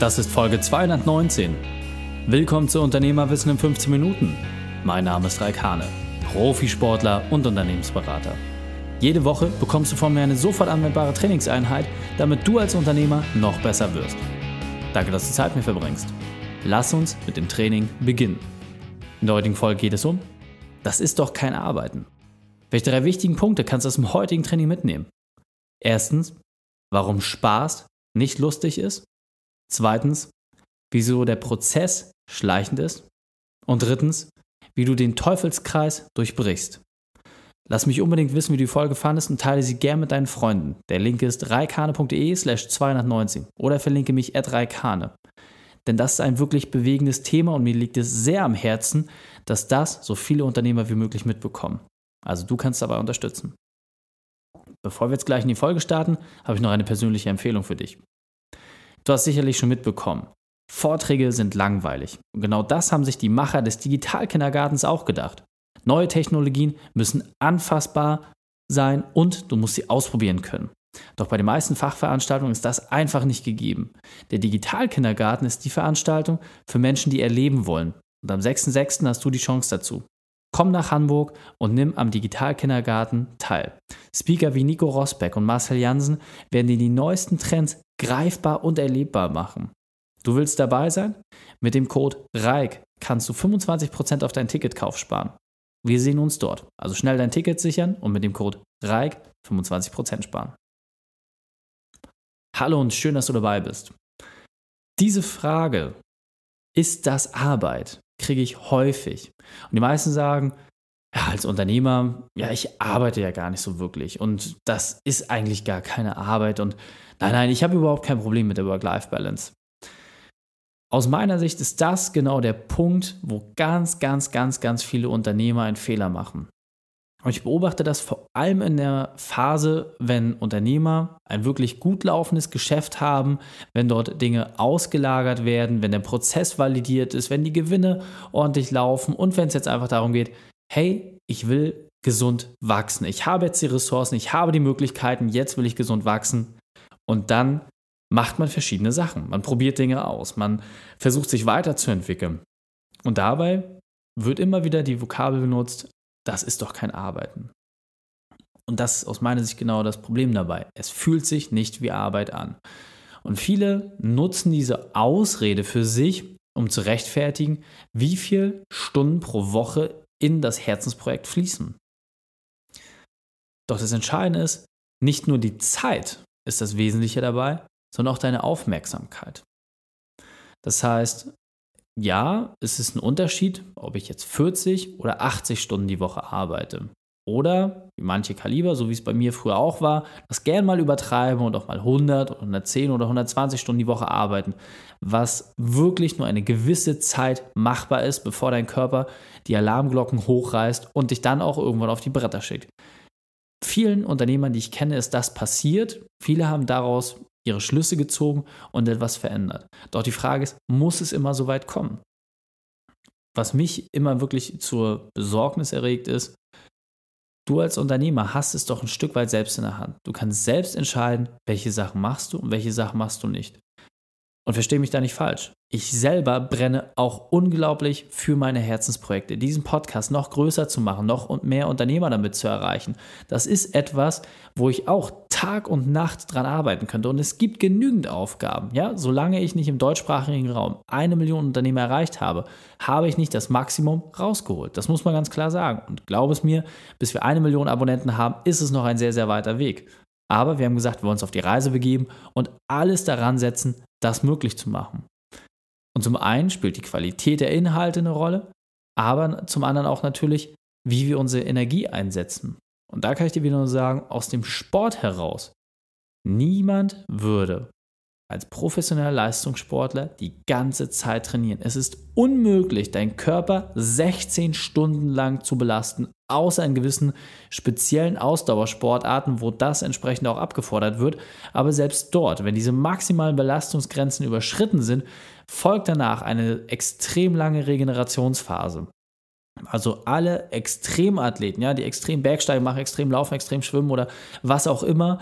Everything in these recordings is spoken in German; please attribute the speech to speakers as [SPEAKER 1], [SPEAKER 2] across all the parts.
[SPEAKER 1] Das ist Folge 219. Willkommen zu Unternehmerwissen in 15 Minuten. Mein Name ist Raik Hane, Profisportler und Unternehmensberater. Jede Woche bekommst du von mir eine sofort anwendbare Trainingseinheit, damit du als Unternehmer noch besser wirst. Danke, dass du Zeit mit mir verbringst. Lass uns mit dem Training beginnen. In der heutigen Folge geht es um, das ist doch kein Arbeiten. Welche drei wichtigen Punkte kannst du aus dem heutigen Training mitnehmen? Erstens, warum Spaß nicht lustig ist. Zweitens, wieso der Prozess schleichend ist. Und drittens, wie du den Teufelskreis durchbrichst. Lass mich unbedingt wissen, wie du die Folge fandest und teile sie gern mit deinen Freunden. Der Link ist reikane.de slash 219 oder verlinke mich at reikane. Denn das ist ein wirklich bewegendes Thema und mir liegt es sehr am Herzen, dass das so viele Unternehmer wie möglich mitbekommen. Also du kannst dabei unterstützen. Bevor wir jetzt gleich in die Folge starten, habe ich noch eine persönliche Empfehlung für dich. Du hast sicherlich schon mitbekommen, Vorträge sind langweilig. Und genau das haben sich die Macher des Digitalkindergartens auch gedacht. Neue Technologien müssen anfassbar sein und du musst sie ausprobieren können. Doch bei den meisten Fachveranstaltungen ist das einfach nicht gegeben. Der Digitalkindergarten ist die Veranstaltung für Menschen, die erleben wollen. Und am 6.6. hast du die Chance dazu. Komm nach Hamburg und nimm am Digitalkindergarten teil. Speaker wie Nico Rosbeck und Marcel Jansen werden dir die neuesten Trends greifbar und erlebbar machen. Du willst dabei sein? Mit dem Code REIK kannst du 25% auf deinen Ticketkauf sparen. Wir sehen uns dort. Also schnell dein Ticket sichern und mit dem Code REIK 25% sparen. Hallo und schön, dass du dabei bist. Diese Frage, ist das Arbeit, kriege ich häufig. Und die meisten sagen, ja, als Unternehmer, ja, ich arbeite ja gar nicht so wirklich und das ist eigentlich gar keine Arbeit und nein, nein, ich habe überhaupt kein Problem mit der Work-Life-Balance. Aus meiner Sicht ist das genau der Punkt, wo ganz, ganz, ganz, ganz viele Unternehmer einen Fehler machen. Und ich beobachte das vor allem in der Phase, wenn Unternehmer ein wirklich gut laufendes Geschäft haben, wenn dort Dinge ausgelagert werden, wenn der Prozess validiert ist, wenn die Gewinne ordentlich laufen und wenn es jetzt einfach darum geht, hey, ich will gesund wachsen. Ich habe jetzt die Ressourcen, ich habe die Möglichkeiten, jetzt will ich gesund wachsen. Und dann macht man verschiedene Sachen. Man probiert Dinge aus, man versucht sich weiterzuentwickeln. Und dabei wird immer wieder die Vokabel benutzt, das ist doch kein Arbeiten. Und das ist aus meiner Sicht genau das Problem dabei. Es fühlt sich nicht wie Arbeit an. Und viele nutzen diese Ausrede für sich, um zu rechtfertigen, wie viele Stunden pro Woche in das Herzensprojekt fließen. Doch das Entscheidende ist, nicht nur die Zeit ist das Wesentliche dabei, sondern auch deine Aufmerksamkeit. Das heißt, ja, es ist ein Unterschied, ob ich jetzt 40 oder 80 Stunden die Woche arbeite. Oder, wie manche Kaliber, so wie es bei mir früher auch war, das gern mal übertreiben und auch mal 100 oder 110 oder 120 Stunden die Woche arbeiten, was wirklich nur eine gewisse Zeit machbar ist, bevor dein Körper die Alarmglocken hochreißt und dich dann auch irgendwann auf die Bretter schickt. Vielen Unternehmern, die ich kenne, ist das passiert. Viele haben daraus ihre Schlüsse gezogen und etwas verändert. Doch die Frage ist, muss es immer so weit kommen? Was mich immer wirklich zur Besorgnis erregt ist, du als Unternehmer hast es doch ein Stück weit selbst in der Hand. Du kannst selbst entscheiden, welche Sachen machst du und welche Sachen machst du nicht. Und verstehe mich da nicht falsch. Ich selber brenne auch unglaublich für meine Herzensprojekte, diesen Podcast noch größer zu machen, noch und mehr Unternehmer damit zu erreichen. Das ist etwas, wo ich auch Tag und Nacht dran arbeiten könnte. Und es gibt genügend Aufgaben. Ja, solange ich nicht im deutschsprachigen Raum eine Million Unternehmer erreicht habe, habe ich nicht das Maximum rausgeholt. Das muss man ganz klar sagen. Und glaube es mir, bis wir eine Million Abonnenten haben, ist es noch ein sehr, sehr weiter Weg. Aber wir haben gesagt, wir wollen uns auf die Reise begeben und alles daran setzen, das möglich zu machen. Und zum einen spielt die Qualität der Inhalte eine Rolle, aber zum anderen auch natürlich, wie wir unsere Energie einsetzen. Und da kann ich dir wieder nur sagen, aus dem Sport heraus, niemand würde als professioneller Leistungssportler die ganze Zeit trainieren. Es ist unmöglich, deinen Körper 16 Stunden lang zu belasten, außer in gewissen speziellen Ausdauersportarten, wo das entsprechend auch abgefordert wird. Aber selbst dort, wenn diese maximalen Belastungsgrenzen überschritten sind, folgt danach eine extrem lange Regenerationsphase. Also alle Extremathleten, ja, die extrem Bergsteigen machen, extrem Laufen, extrem Schwimmen oder was auch immer,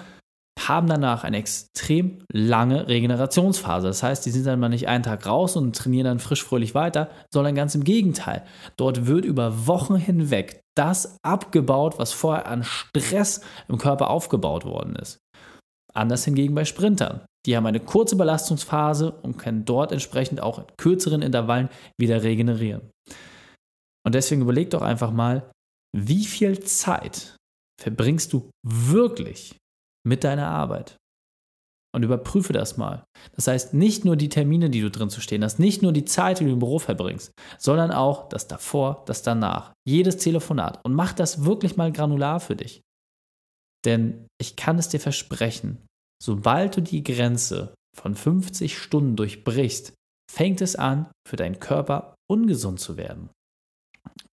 [SPEAKER 1] haben danach eine extrem lange Regenerationsphase. Das heißt, die sind dann mal nicht einen Tag raus und trainieren dann frisch fröhlich weiter, sondern ganz im Gegenteil. Dort wird über Wochen hinweg das abgebaut, was vorher an Stress im Körper aufgebaut worden ist. Anders hingegen bei Sprintern. Die haben eine kurze Belastungsphase und können dort entsprechend auch in kürzeren Intervallen wieder regenerieren. Und deswegen überleg doch einfach mal, wie viel Zeit verbringst du wirklich mit deiner Arbeit? Und überprüfe das mal. Das heißt, nicht nur die Termine, die du drin zu stehen hast, nicht nur die Zeit, die du im Büro verbringst, sondern auch das davor, das danach, jedes Telefonat. Und mach das wirklich mal granular für dich. Denn ich kann es dir versprechen, sobald du die Grenze von 50 Stunden durchbrichst, fängt es an, für deinen Körper ungesund zu werden.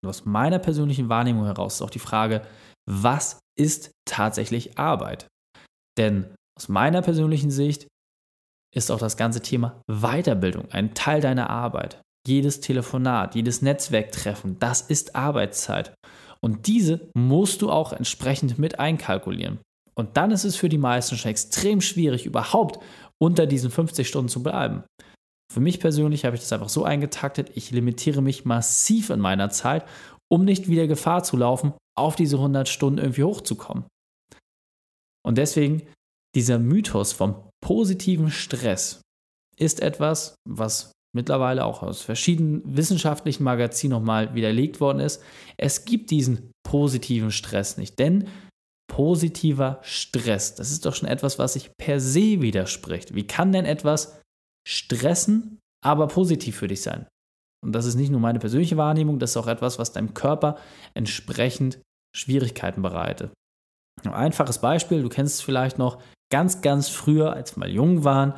[SPEAKER 1] Und aus meiner persönlichen Wahrnehmung heraus ist auch die Frage, was ist tatsächlich Arbeit? Denn aus meiner persönlichen Sicht ist auch das ganze Thema Weiterbildung ein Teil deiner Arbeit. Jedes Telefonat, jedes Netzwerktreffen, das ist Arbeitszeit. Und diese musst du auch entsprechend mit einkalkulieren. Und dann ist es für die meisten schon extrem schwierig, überhaupt unter diesen 50 Stunden zu bleiben. Für mich persönlich habe ich das einfach so eingetaktet, ich limitiere mich massiv in meiner Zeit, um nicht wieder Gefahr zu laufen, auf diese 100 Stunden irgendwie hochzukommen. Und deswegen, dieser Mythos vom positiven Stress ist etwas, was mittlerweile auch aus verschiedenen wissenschaftlichen Magazinen nochmal widerlegt worden ist. Es gibt diesen positiven Stress nicht, denn positiver Stress, das ist doch schon etwas, was sich per se widerspricht. Wie kann denn etwas stressen, aber positiv für dich sein? Und das ist nicht nur meine persönliche Wahrnehmung, das ist auch etwas, was deinem Körper entsprechend Schwierigkeiten bereitet. Ein einfaches Beispiel, du kennst es vielleicht noch, ganz, ganz früher, als wir mal jung waren,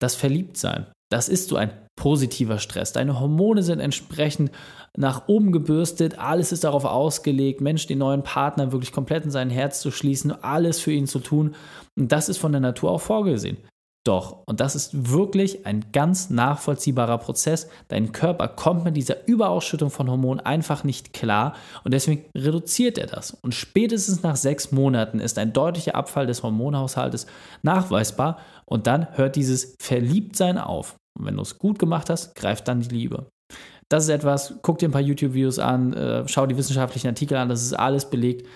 [SPEAKER 1] das Verliebtsein. Das ist so ein positiver Stress. Deine Hormone sind entsprechend nach oben gebürstet, alles ist darauf ausgelegt, Mensch, den neuen Partner wirklich komplett in sein Herz zu schließen, alles für ihn zu tun. Und das ist von der Natur auch vorgesehen. Doch, und das ist wirklich ein ganz nachvollziehbarer Prozess, dein Körper kommt mit dieser Überausschüttung von Hormonen einfach nicht klar und deswegen reduziert er das. Und spätestens nach sechs Monaten ist ein deutlicher Abfall des Hormonhaushaltes nachweisbar und dann hört dieses Verliebtsein auf. Und wenn du es gut gemacht hast, greift dann die Liebe. Das ist etwas, guck dir ein paar YouTube-Videos an, äh, schau die wissenschaftlichen Artikel an, das ist alles belegt.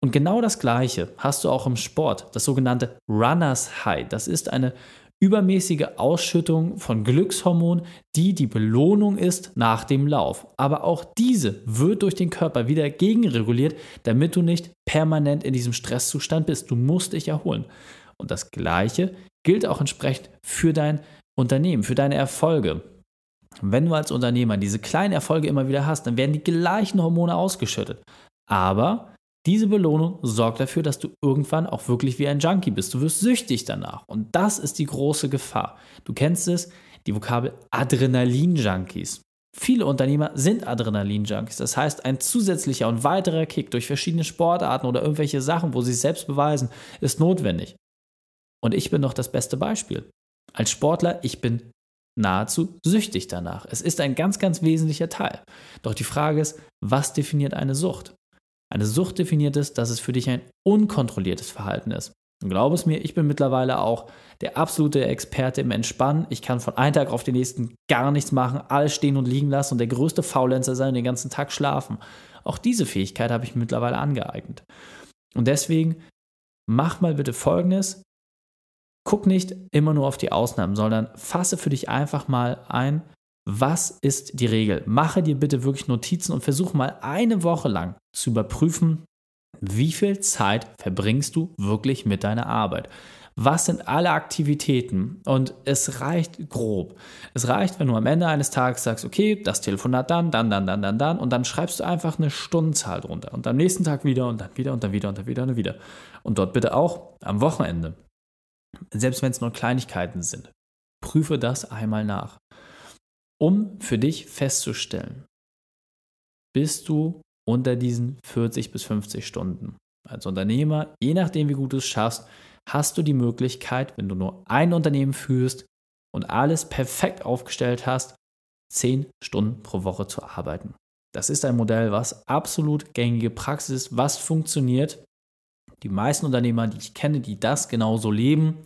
[SPEAKER 1] Und genau das Gleiche hast du auch im Sport, das sogenannte Runners High. Das ist eine übermäßige Ausschüttung von Glückshormon, die die Belohnung ist nach dem Lauf. Aber auch diese wird durch den Körper wieder gegenreguliert, damit du nicht permanent in diesem Stresszustand bist. Du musst dich erholen. Und das Gleiche gilt auch entsprechend für dein Unternehmen, für deine Erfolge. Wenn du als Unternehmer diese kleinen Erfolge immer wieder hast, dann werden die gleichen Hormone ausgeschüttet. Aber diese Belohnung sorgt dafür, dass du irgendwann auch wirklich wie ein Junkie bist. Du wirst süchtig danach. Und das ist die große Gefahr. Du kennst es, die Vokabel Adrenalin-Junkies. Viele Unternehmer sind Adrenalin-Junkies. Das heißt, ein zusätzlicher und weiterer Kick durch verschiedene Sportarten oder irgendwelche Sachen, wo sie es selbst beweisen, ist notwendig. Und ich bin doch das beste Beispiel. Als Sportler, ich bin nahezu süchtig danach. Es ist ein ganz, ganz wesentlicher Teil. Doch die Frage ist, was definiert eine Sucht? Eine Sucht definiert es, dass es für dich ein unkontrolliertes Verhalten ist. Und glaub es mir, ich bin mittlerweile auch der absolute Experte im Entspannen. Ich kann von einem Tag auf den nächsten gar nichts machen, alles stehen und liegen lassen und der größte Faulenzer sein und den ganzen Tag schlafen. Auch diese Fähigkeit habe ich mittlerweile angeeignet. Und deswegen mach mal bitte Folgendes. Guck nicht immer nur auf die Ausnahmen, sondern fasse für dich einfach mal ein, was ist die Regel? Mache dir bitte wirklich Notizen und versuche mal eine Woche lang zu überprüfen, wie viel Zeit verbringst du wirklich mit deiner Arbeit? Was sind alle Aktivitäten? Und es reicht grob. Es reicht, wenn du am Ende eines Tages sagst, okay, das Telefonat dann, dann, dann, dann, dann, dann, und dann schreibst du einfach eine Stundenzahl drunter. Und am nächsten Tag wieder und dann wieder und dann wieder und dann wieder und dann wieder. Und dort bitte auch am Wochenende. Selbst wenn es nur Kleinigkeiten sind. Prüfe das einmal nach um für dich festzustellen, bist du unter diesen 40 bis 50 Stunden. Als Unternehmer, je nachdem, wie gut du es schaffst, hast du die Möglichkeit, wenn du nur ein Unternehmen führst und alles perfekt aufgestellt hast, 10 Stunden pro Woche zu arbeiten. Das ist ein Modell, was absolut gängige Praxis ist, was funktioniert. Die meisten Unternehmer, die ich kenne, die das genauso leben,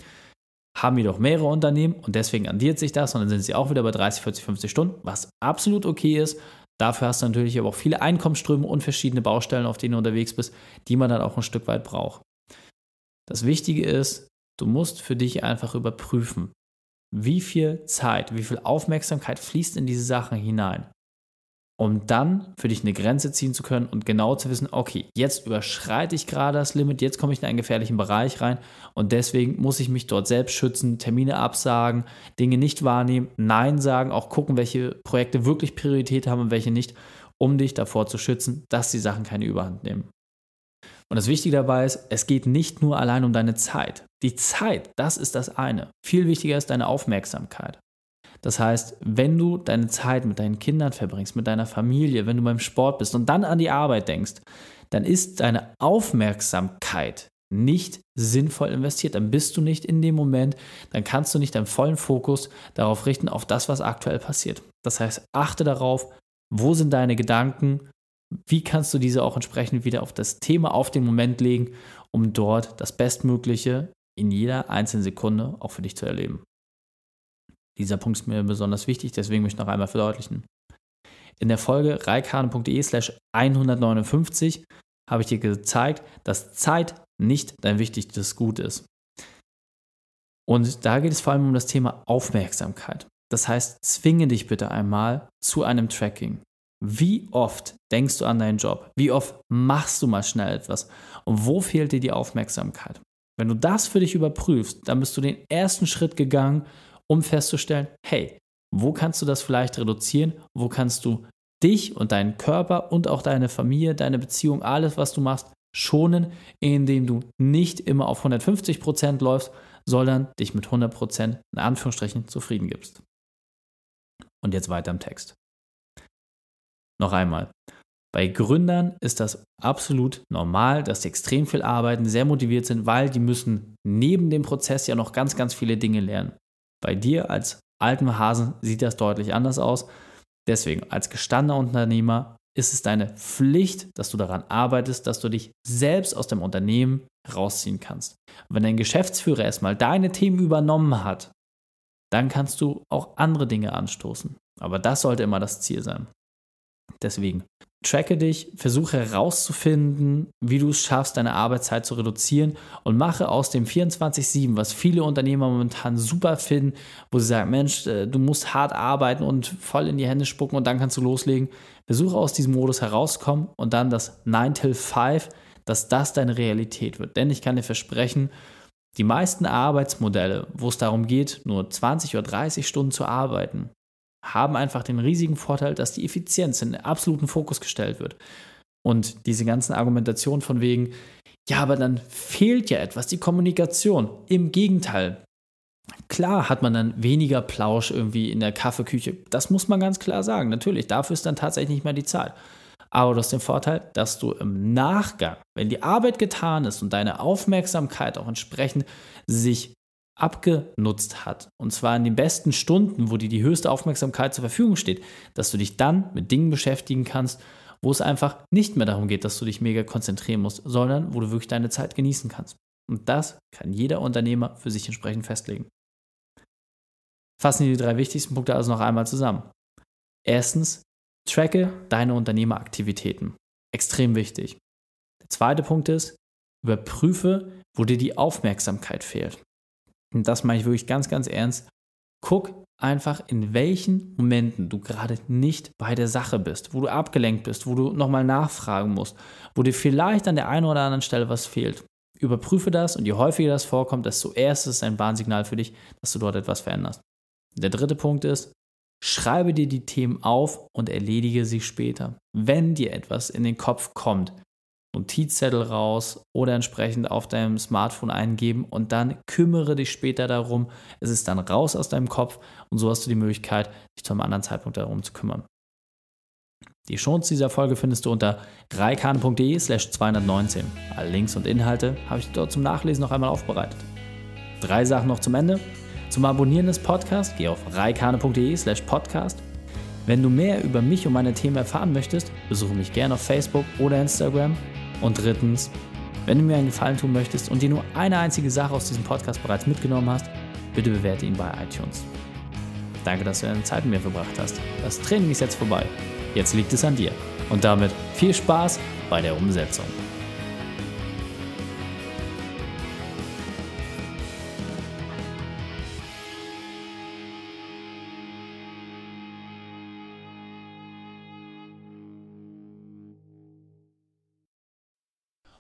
[SPEAKER 1] haben jedoch mehrere Unternehmen und deswegen addiert sich das und dann sind sie auch wieder bei 30, 40, 50 Stunden, was absolut okay ist. Dafür hast du natürlich aber auch viele Einkommensströme und verschiedene Baustellen, auf denen du unterwegs bist, die man dann auch ein Stück weit braucht. Das Wichtige ist, du musst für dich einfach überprüfen, wie viel Zeit, wie viel Aufmerksamkeit fließt in diese Sachen hinein um dann für dich eine Grenze ziehen zu können und genau zu wissen, okay, jetzt überschreite ich gerade das Limit, jetzt komme ich in einen gefährlichen Bereich rein und deswegen muss ich mich dort selbst schützen, Termine absagen, Dinge nicht wahrnehmen, Nein sagen, auch gucken, welche Projekte wirklich Priorität haben und welche nicht, um dich davor zu schützen, dass die Sachen keine Überhand nehmen. Und das Wichtige dabei ist, es geht nicht nur allein um deine Zeit. Die Zeit, das ist das eine. Viel wichtiger ist deine Aufmerksamkeit. Das heißt, wenn du deine Zeit mit deinen Kindern verbringst, mit deiner Familie, wenn du beim Sport bist und dann an die Arbeit denkst, dann ist deine Aufmerksamkeit nicht sinnvoll investiert. Dann bist du nicht in dem Moment, dann kannst du nicht deinen vollen Fokus darauf richten, auf das, was aktuell passiert. Das heißt, achte darauf, wo sind deine Gedanken, wie kannst du diese auch entsprechend wieder auf das Thema, auf den Moment legen, um dort das Bestmögliche in jeder einzelnen Sekunde auch für dich zu erleben. Dieser Punkt ist mir besonders wichtig, deswegen möchte ich noch einmal verdeutlichen. In der Folge reikane.de slash 159 habe ich dir gezeigt, dass Zeit nicht dein wichtigstes Gut ist. Und da geht es vor allem um das Thema Aufmerksamkeit. Das heißt, zwinge dich bitte einmal zu einem Tracking. Wie oft denkst du an deinen Job? Wie oft machst du mal schnell etwas? Und wo fehlt dir die Aufmerksamkeit? Wenn du das für dich überprüfst, dann bist du den ersten Schritt gegangen, um festzustellen, hey, wo kannst du das vielleicht reduzieren? Wo kannst du dich und deinen Körper und auch deine Familie, deine Beziehung, alles, was du machst, schonen, indem du nicht immer auf 150 Prozent läufst, sondern dich mit 100 Prozent in Anführungsstrichen zufrieden gibst. Und jetzt weiter im Text. Noch einmal. Bei Gründern ist das absolut normal, dass sie extrem viel arbeiten, sehr motiviert sind, weil die müssen neben dem Prozess ja noch ganz, ganz viele Dinge lernen. Bei dir als altem Hasen sieht das deutlich anders aus. Deswegen, als gestandener Unternehmer ist es deine Pflicht, dass du daran arbeitest, dass du dich selbst aus dem Unternehmen rausziehen kannst. Und wenn dein Geschäftsführer erstmal deine Themen übernommen hat, dann kannst du auch andere Dinge anstoßen. Aber das sollte immer das Ziel sein. Deswegen, tracke dich, versuche herauszufinden, wie du es schaffst, deine Arbeitszeit zu reduzieren und mache aus dem 24-7, was viele Unternehmer momentan super finden, wo sie sagen, Mensch, äh, du musst hart arbeiten und voll in die Hände spucken und dann kannst du loslegen. Versuche aus diesem Modus herauszukommen und dann das 9 till 5, dass das deine Realität wird. Denn ich kann dir versprechen, die meisten Arbeitsmodelle, wo es darum geht, nur 20 oder 30 Stunden zu arbeiten, haben einfach den riesigen Vorteil, dass die Effizienz in den absoluten Fokus gestellt wird. Und diese ganzen Argumentationen von wegen, ja, aber dann fehlt ja etwas, die Kommunikation. Im Gegenteil. Klar hat man dann weniger Plausch irgendwie in der Kaffeeküche. Das muss man ganz klar sagen. Natürlich, dafür ist dann tatsächlich nicht mehr die Zeit. Aber du hast den Vorteil, dass du im Nachgang, wenn die Arbeit getan ist und deine Aufmerksamkeit auch entsprechend sich abgenutzt hat, und zwar in den besten Stunden, wo dir die höchste Aufmerksamkeit zur Verfügung steht, dass du dich dann mit Dingen beschäftigen kannst, wo es einfach nicht mehr darum geht, dass du dich mega konzentrieren musst, sondern wo du wirklich deine Zeit genießen kannst. Und das kann jeder Unternehmer für sich entsprechend festlegen. Fassen wir die drei wichtigsten Punkte also noch einmal zusammen. Erstens, tracke deine Unternehmeraktivitäten. Extrem wichtig. Der zweite Punkt ist, überprüfe, wo dir die Aufmerksamkeit fehlt und das meine ich wirklich ganz, ganz ernst, guck einfach, in welchen Momenten du gerade nicht bei der Sache bist, wo du abgelenkt bist, wo du nochmal nachfragen musst, wo dir vielleicht an der einen oder anderen Stelle was fehlt. Überprüfe das und je häufiger das vorkommt, desto erstes ist ein Warnsignal für dich, dass du dort etwas veränderst. Der dritte Punkt ist, schreibe dir die Themen auf und erledige sie später. Wenn dir etwas in den Kopf kommt, Notizzettel raus oder entsprechend auf deinem Smartphone eingeben und dann kümmere dich später darum. Es ist dann raus aus deinem Kopf und so hast du die Möglichkeit, dich zu einem anderen Zeitpunkt darum zu kümmern. Die Shownotes dieser Folge findest du unter reikane.de slash 219. Alle Links und Inhalte habe ich dort zum Nachlesen noch einmal aufbereitet. Drei Sachen noch zum Ende. Zum Abonnieren des Podcasts geh auf reikane.de slash podcast. Wenn du mehr über mich und meine Themen erfahren möchtest, besuche mich gerne auf Facebook oder Instagram und drittens, Wenn du mir einen Gefallen tun möchtest und dir nur eine einzige Sache aus diesem Podcast bereits mitgenommen hast, bitte bewerte ihn bei iTunes. Danke, dass du deine Zeit mit mir verbracht hast. Das Training ist jetzt vorbei. Jetzt liegt es an dir. Und damit viel Spaß bei der Umsetzung.